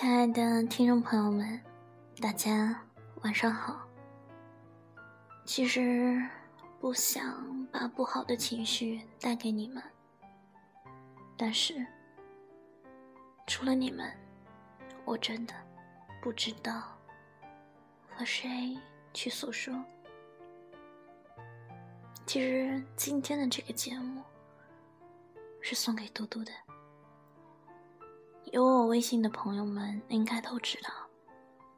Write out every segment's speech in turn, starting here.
亲爱的听众朋友们，大家晚上好。其实不想把不好的情绪带给你们，但是除了你们，我真的不知道和谁去诉说。其实今天的这个节目是送给嘟嘟的。有我微信的朋友们应该都知道，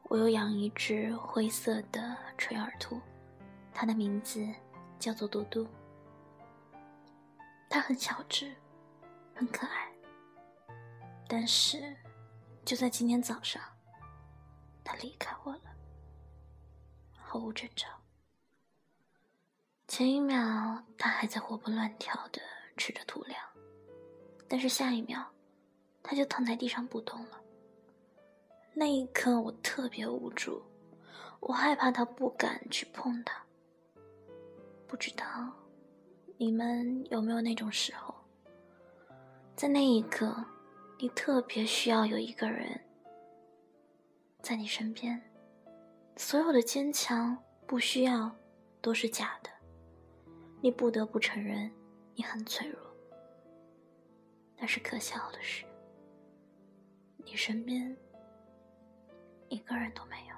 我有养一只灰色的垂耳兔，它的名字叫做嘟嘟。它很小只，很可爱。但是，就在今天早上，它离开我了，毫无征兆。前一秒，它还在活蹦乱跳的吃着兔粮，但是下一秒。他就躺在地上不动了。那一刻，我特别无助，我害怕他，不敢去碰他。不知道你们有没有那种时候，在那一刻，你特别需要有一个人在你身边，所有的坚强不需要都是假的，你不得不承认你很脆弱。但是可笑的是。你身边一个人都没有。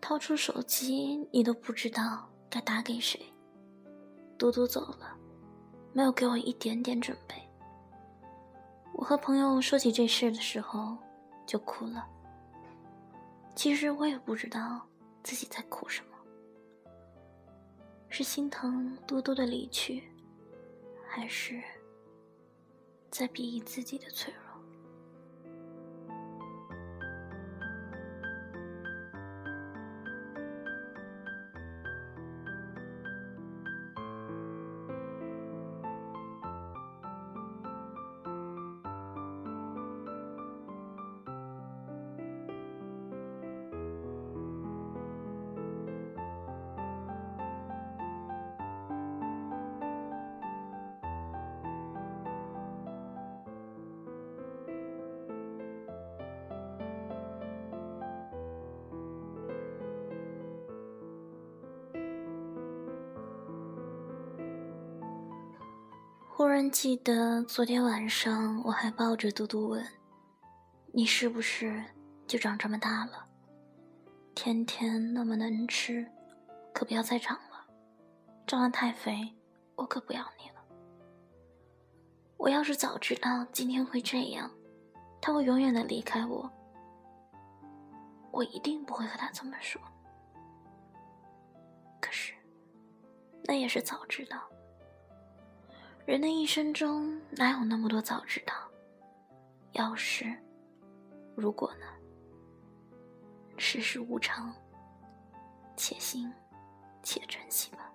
掏出手机，你都不知道该打给谁。嘟嘟走了。没有给我一点点准备。我和朋友说起这事的时候，就哭了。其实我也不知道自己在哭什么，是心疼多多的离去，还是在鄙夷自己的脆弱？忽然记得昨天晚上，我还抱着嘟嘟问：“你是不是就长这么大了？天天那么能吃，可不要再长了。长得太肥，我可不要你了。我要是早知道今天会这样，他会永远的离开我，我一定不会和他这么说。可是，那也是早知道。”人的一生中哪有那么多早知道？要是，如果呢？世事无常，且行且珍惜吧。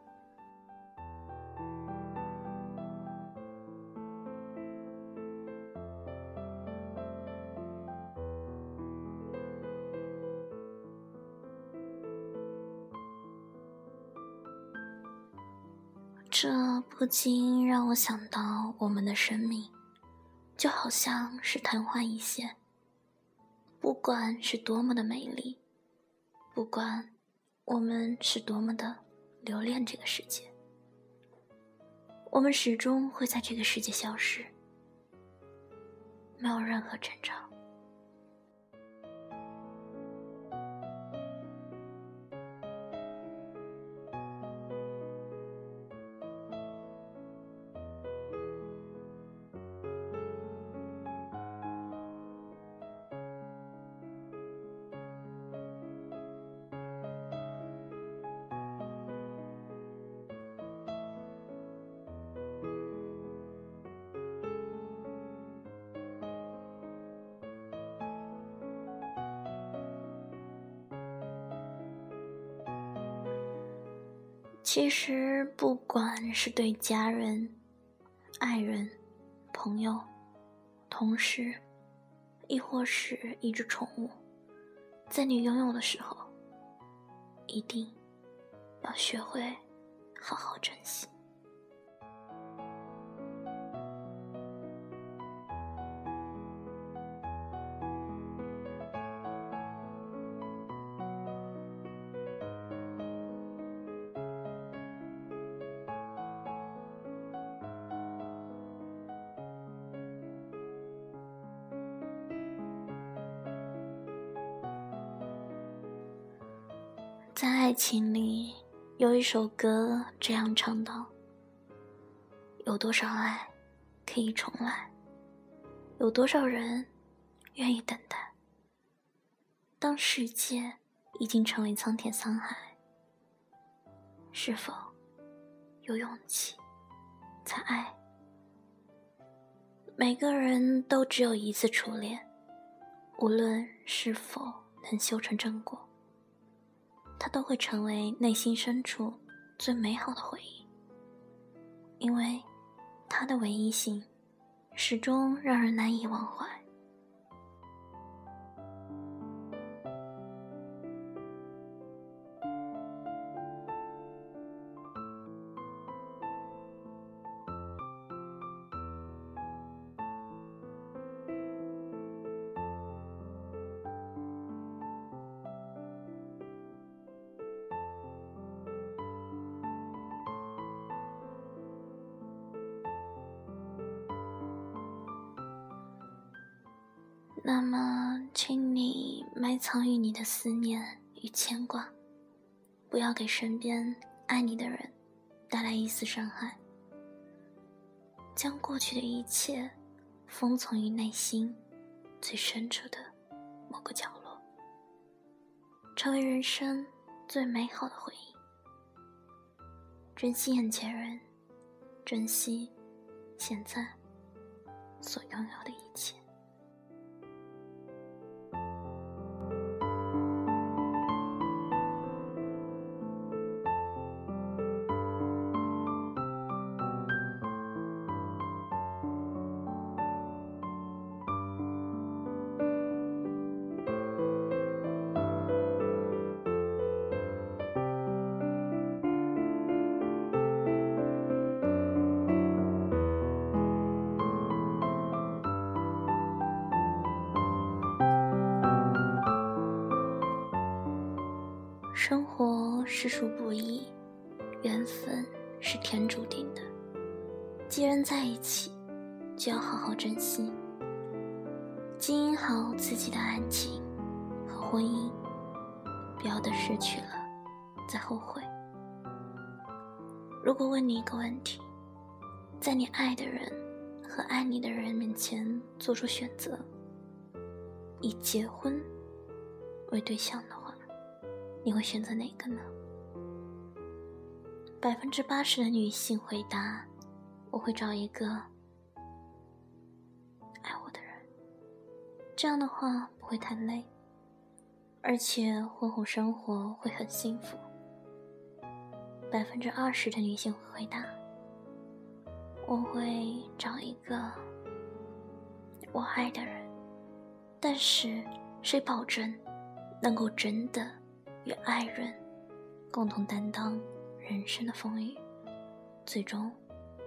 这不禁让我想到，我们的生命就好像是昙花一现。不管是多么的美丽，不管我们是多么的留恋这个世界，我们始终会在这个世界消失，没有任何征兆。其实，不管是对家人、爱人，朋友、同事，亦或是一只宠物，在你拥有的时候，一定要学会好好珍惜。爱情里，有一首歌这样唱道：“有多少爱可以重来？有多少人愿意等待？当世界已经成为苍天沧海，是否有勇气再爱？每个人都只有一次初恋，无论是否能修成正果。”它都会成为内心深处最美好的回忆，因为它的唯一性，始终让人难以忘怀。与牵挂，不要给身边爱你的人带来一丝伤害。将过去的一切封存于内心最深处的某个角落，成为人生最美好的回忆。珍惜眼前人，珍惜现在所拥有的一活实属不易，缘分是天注定的。既然在一起，就要好好珍惜，经营好自己的爱情和婚姻，不要等失去了再后悔。如果问你一个问题，在你爱的人和爱你的人面前做出选择，以结婚为对象的，你会选择哪个呢？百分之八十的女性回答：“我会找一个爱我的人。”这样的话不会太累，而且婚后生活会很幸福。百分之二十的女性回答：“我会找一个我爱的人，但是谁保证能够真的？”与爱人共同担当人生的风雨，最终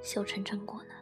修成正果呢？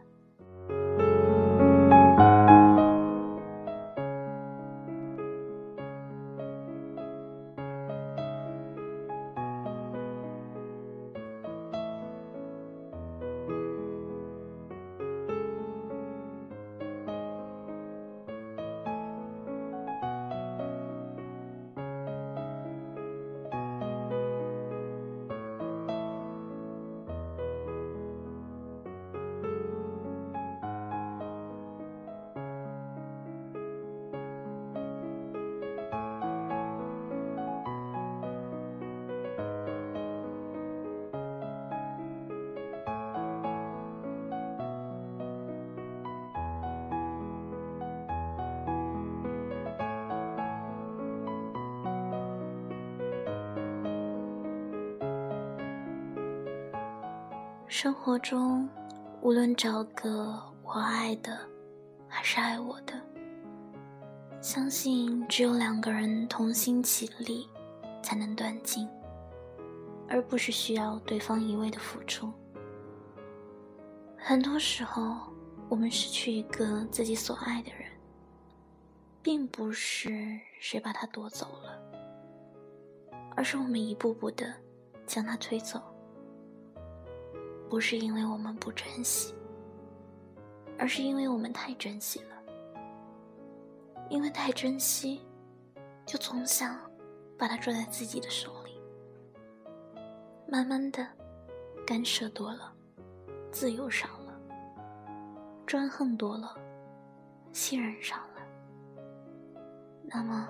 生活中，无论找个我爱的还是爱我的。相信只有两个人同心齐力，才能断尽，而不是需要对方一味的付出。很多时候，我们失去一个自己所爱的人，并不是谁把他夺走了，而是我们一步步的将他推走。不是因为我们不珍惜，而是因为我们太珍惜了。因为太珍惜，就总想把它抓在自己的手里。慢慢的，干涉多了，自由少了，专横多了，信任少了，那么，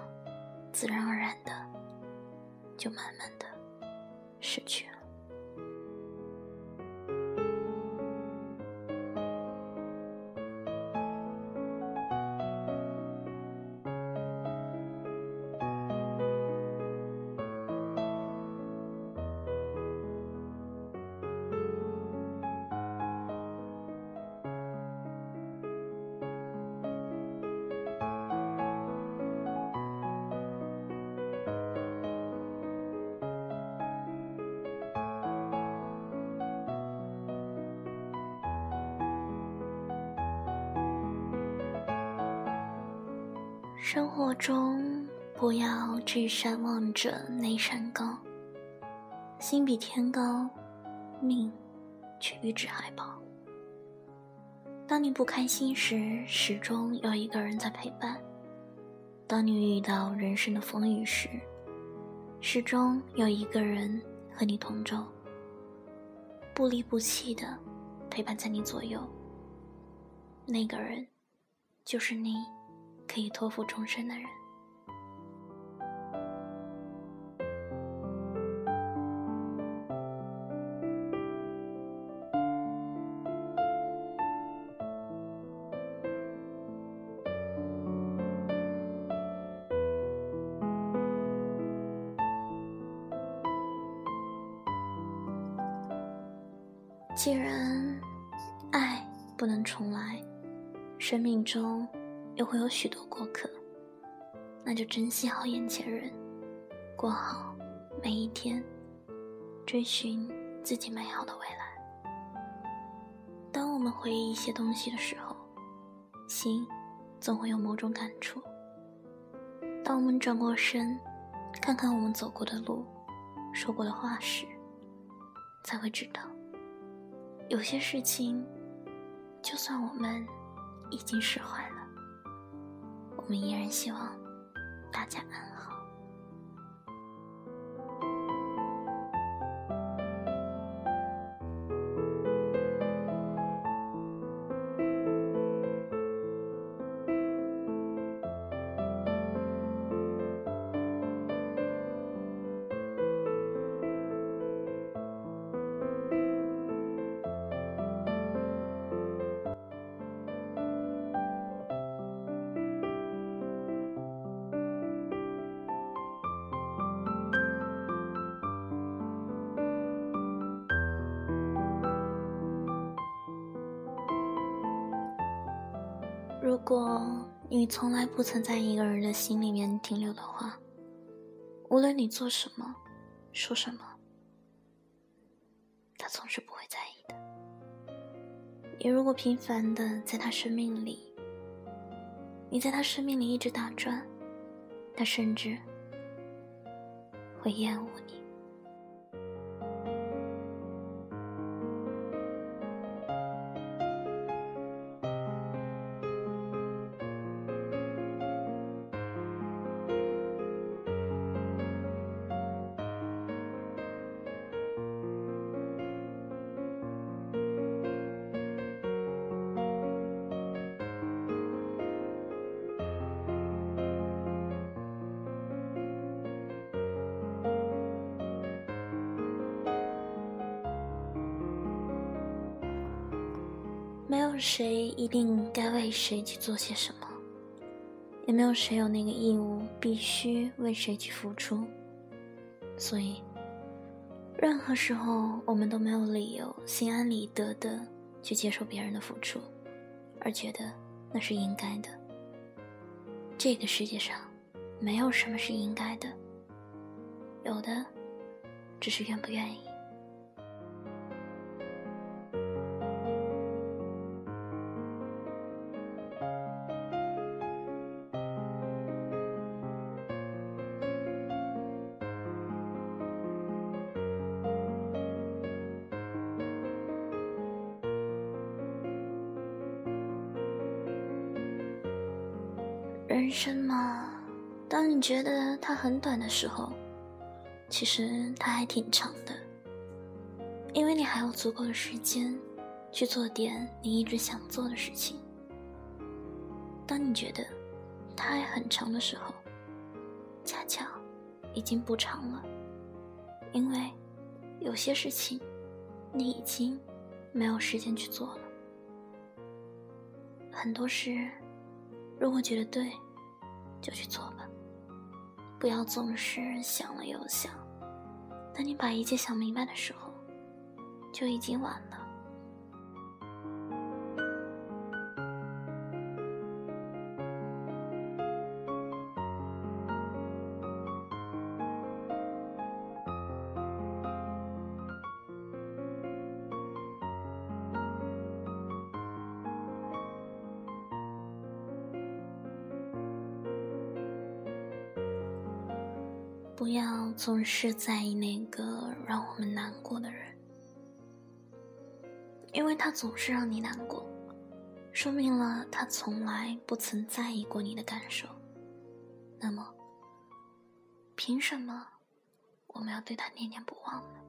自然而然的，就慢慢的失去了。生活中不要这山望着那山高，心比天高，命却与之还薄。当你不开心时，始终有一个人在陪伴；当你遇到人生的风雨时，始终有一个人和你同舟，不离不弃的陪伴在你左右。那个人，就是你。可以托付终身的人。既然爱不能重来，生命中。又会有许多过客，那就珍惜好眼前人，过好每一天，追寻自己美好的未来。当我们回忆一些东西的时候，心总会有某种感触。当我们转过身，看看我们走过的路，说过的话时，才会知道，有些事情，就算我们已经释怀了。我们依然希望大家安。你从来不曾在一个人的心里面停留的话，无论你做什么、说什么，他总是不会在意的。你如果频繁的在他生命里，你在他生命里一直打转，他甚至会厌恶你。定该为谁去做些什么，也没有谁有那个义务必须为谁去付出。所以，任何时候我们都没有理由心安理得的去接受别人的付出，而觉得那是应该的。这个世界上没有什么是应该的，有的只是愿不愿意。觉得它很短的时候，其实它还挺长的，因为你还有足够的时间去做点你一直想做的事情。当你觉得它还很长的时候，恰巧已经不长了，因为有些事情你已经没有时间去做了。很多事，如果觉得对。就去做吧，不要总是想了又想。等你把一切想明白的时候，就已经晚了。总是在意那个让我们难过的人，因为他总是让你难过，说明了他从来不曾在意过你的感受。那么，凭什么我们要对他念念不忘呢？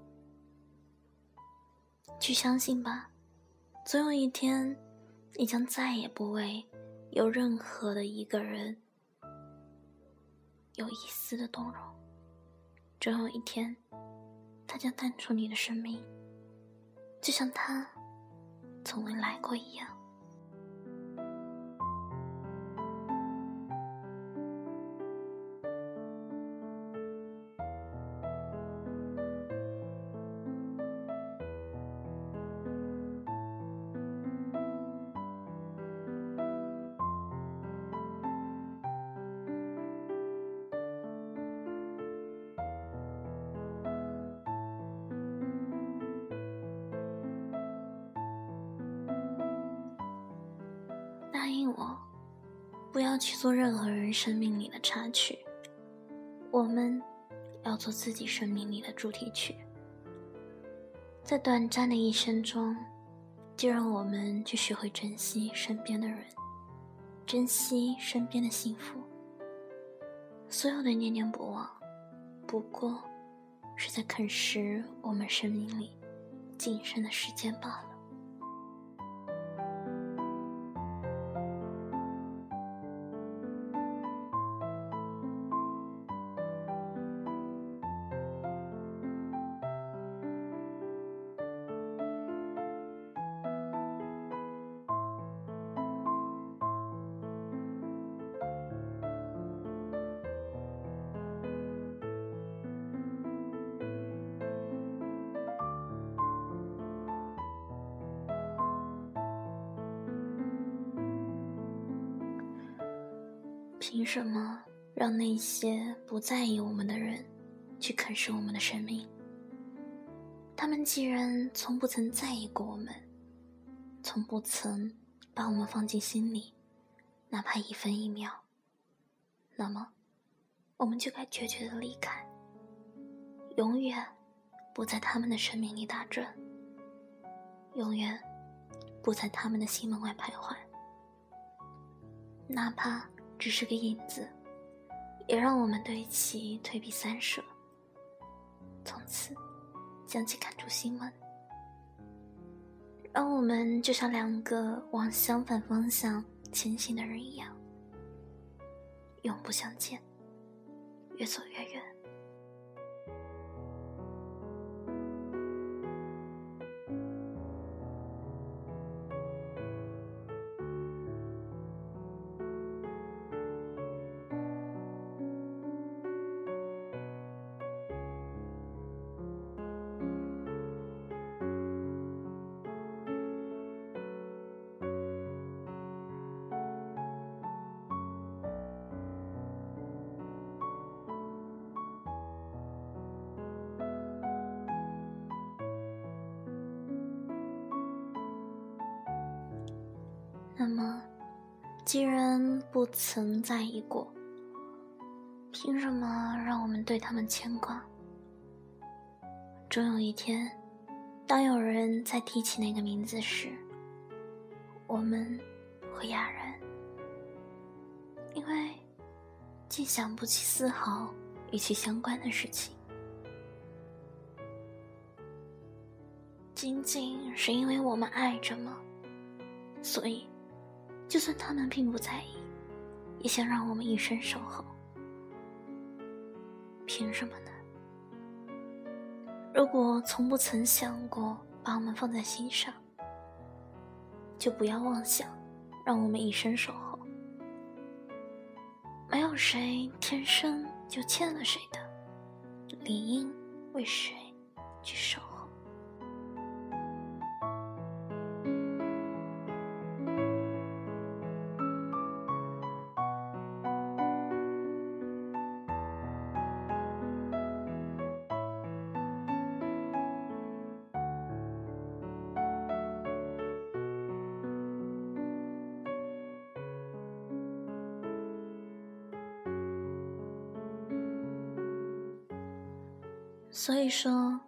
去相信吧，总有一天，你将再也不为有任何的一个人有一丝的动容。总有一天，他将淡出你的生命，就像他从未来过一样。做任何人生命里的插曲。我们要做自己生命里的主题曲。在短暂的一生中，就让我们去学会珍惜身边的人，珍惜身边的幸福。所有的念念不忘，不过是在啃食我们生命里仅剩的时间罢了。什么让那些不在意我们的人去啃食我们的生命？他们既然从不曾在意过我们，从不曾把我们放进心里，哪怕一分一秒，那么我们就该决绝的离开，永远不在他们的生命里打转，永远不在他们的心门外徘徊，哪怕。只是个影子，也让我们对其退避三舍。从此，将其赶出心门，让我们就像两个往相反方向前行的人一样，永不相见，越走越远。那么，既然不曾在意过，凭什么让我们对他们牵挂？终有一天，当有人再提起那个名字时，我们会哑然，因为竟想不起丝毫与其相关的事情。仅仅是因为我们爱着吗？所以，就算他们并不在意，也想让我们一生守候。凭什么呢？如果从不曾想过把我们放在心上，就不要妄想让我们一生守候。没有谁天生就欠了谁的，理应为谁去守候。所以说，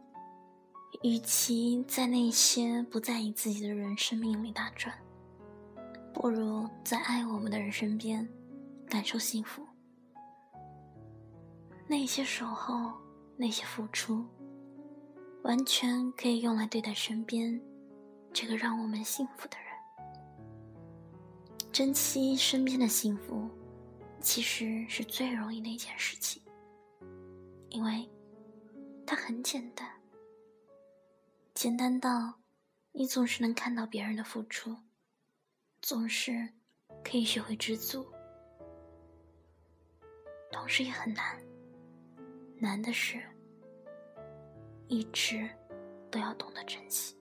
与其在那些不在意自己的人生命里打转，不如在爱我们的人身边感受幸福。那些守候，那些付出，完全可以用来对待身边这个让我们幸福的人。珍惜身边的幸福，其实是最容易的一件事情，因为。它很简单，简单到你总是能看到别人的付出，总是可以学会知足，同时也很难。难的是，一直都要懂得珍惜。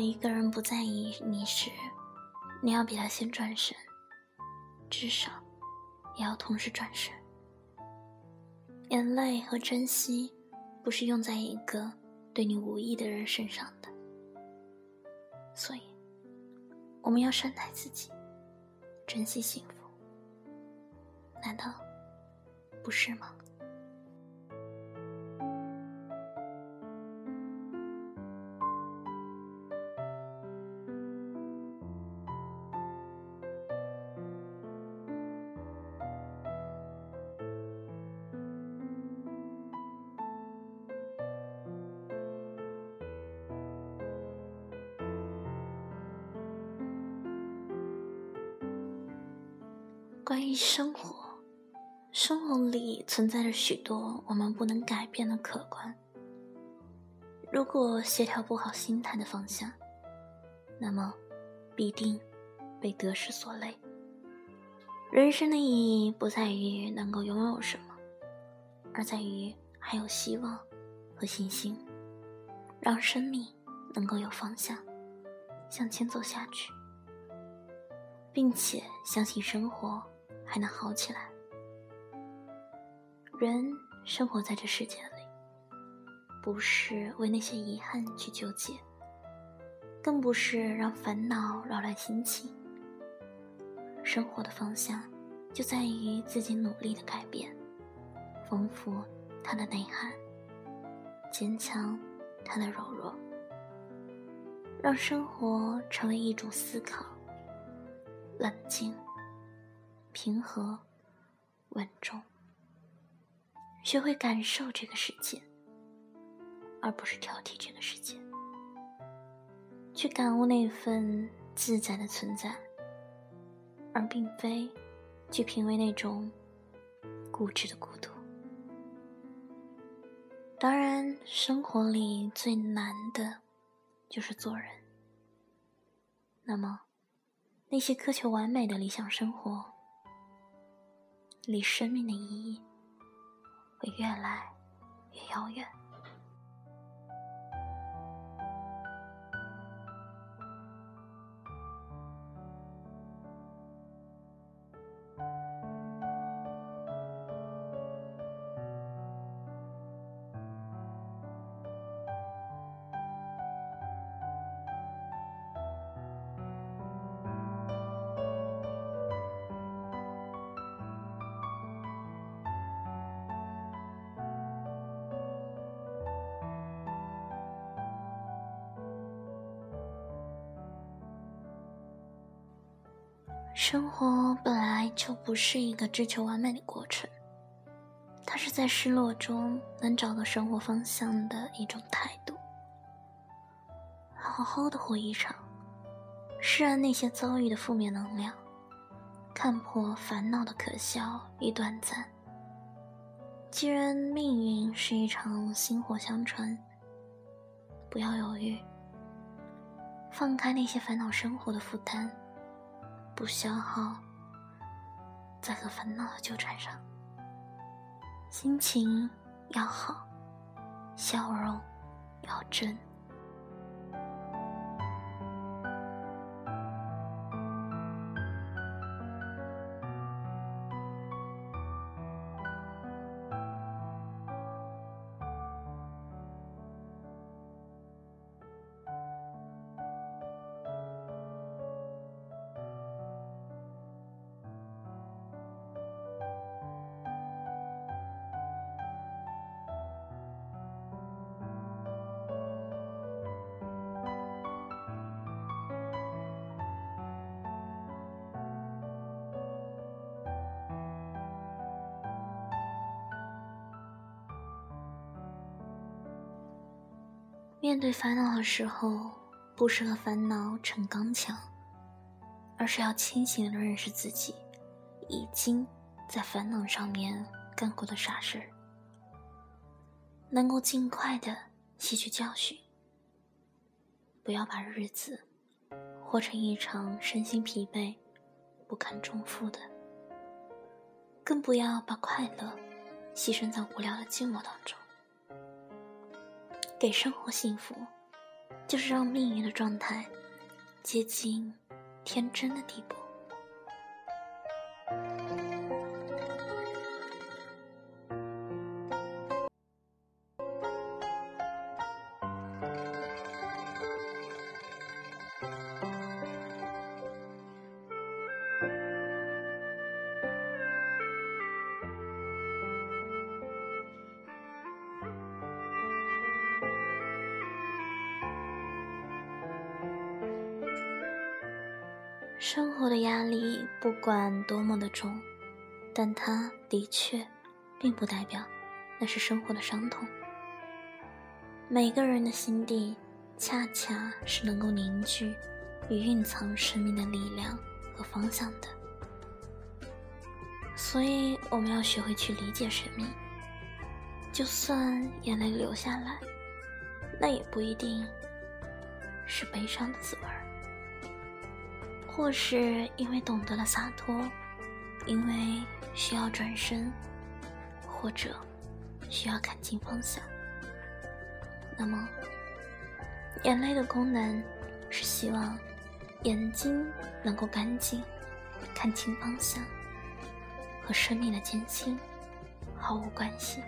一个人不在意你时，你要比他先转身，至少也要同时转身。眼泪和珍惜，不是用在一个对你无意的人身上的。所以，我们要善待自己，珍惜幸福。难道不是吗？于生活，生活里存在着许多我们不能改变的客观。如果协调不好心态的方向，那么必定被得失所累。人生的意义不在于能够拥有什么，而在于还有希望和信心，让生命能够有方向，向前走下去，并且相信生活。还能好起来。人生活在这世界里，不是为那些遗憾去纠结，更不是让烦恼扰乱心情。生活的方向，就在于自己努力的改变，丰富它的内涵，坚强它的柔弱，让生活成为一种思考，冷静。平和、稳重，学会感受这个世界，而不是挑剔这个世界，去感悟那份自在的存在，而并非去品味那种固执的孤独。当然，生活里最难的就是做人，那么，那些苛求完美的理想生活，离生命的意义会越来越遥远。来就不是一个追求完美的过程，它是在失落中能找到生活方向的一种态度。好好的活一场，释然那些遭遇的负面能量，看破烦恼的可笑与短暂。既然命运是一场薪火相传，不要犹豫，放开那些烦恼生活的负担。不消耗在和烦恼的纠缠上，心情要好，笑容要真。面对烦恼的时候，不是和烦恼逞刚强，而是要清醒的认识自己已经在烦恼上面干过的傻事儿，能够尽快的吸取教训，不要把日子活成一场身心疲惫、不堪重负的，更不要把快乐牺牲在无聊的寂寞当中。给生活幸福，就是让命运的状态接近天真的地步。生活的压力不管多么的重，但它的确，并不代表那是生活的伤痛。每个人的心底，恰恰是能够凝聚与蕴藏生命的力量和方向的。所以，我们要学会去理解生命。就算眼泪流下来，那也不一定是悲伤的滋味儿。或是因为懂得了洒脱，因为需要转身，或者需要看清方向。那么，眼泪的功能是希望眼睛能够干净，看清方向，和生命的艰辛毫无关系。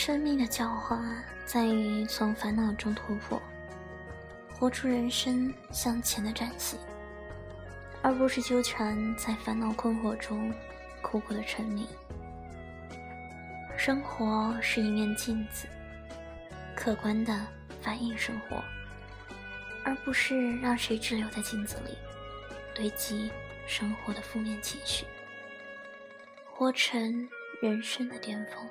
生命的教化在于从烦恼中突破，活出人生向前的展现，而不是纠缠在烦恼困惑中苦苦的沉迷。生活是一面镜子，客观的反映生活，而不是让谁滞留在镜子里，堆积生活的负面情绪，活成人生的巅峰。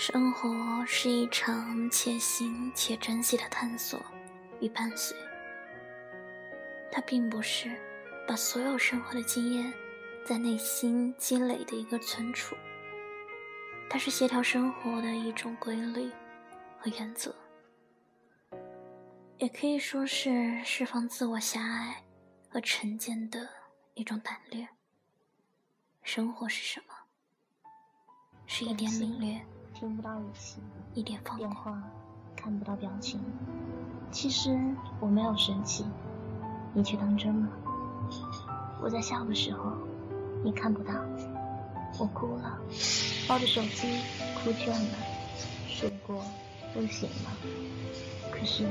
生活是一场且行且珍惜的探索与伴随，它并不是把所有生活的经验在内心积累的一个存储，它是协调生活的一种规律和原则，也可以说是释放自我狭隘和成见的一种胆略。生活是什么？是一点领略。听不到语气，一点放电话看不到表情。其实我没有生气，你却当真了。我在笑的时候，你看不到。我哭了，抱着手机哭倦了，睡过又醒了。可是。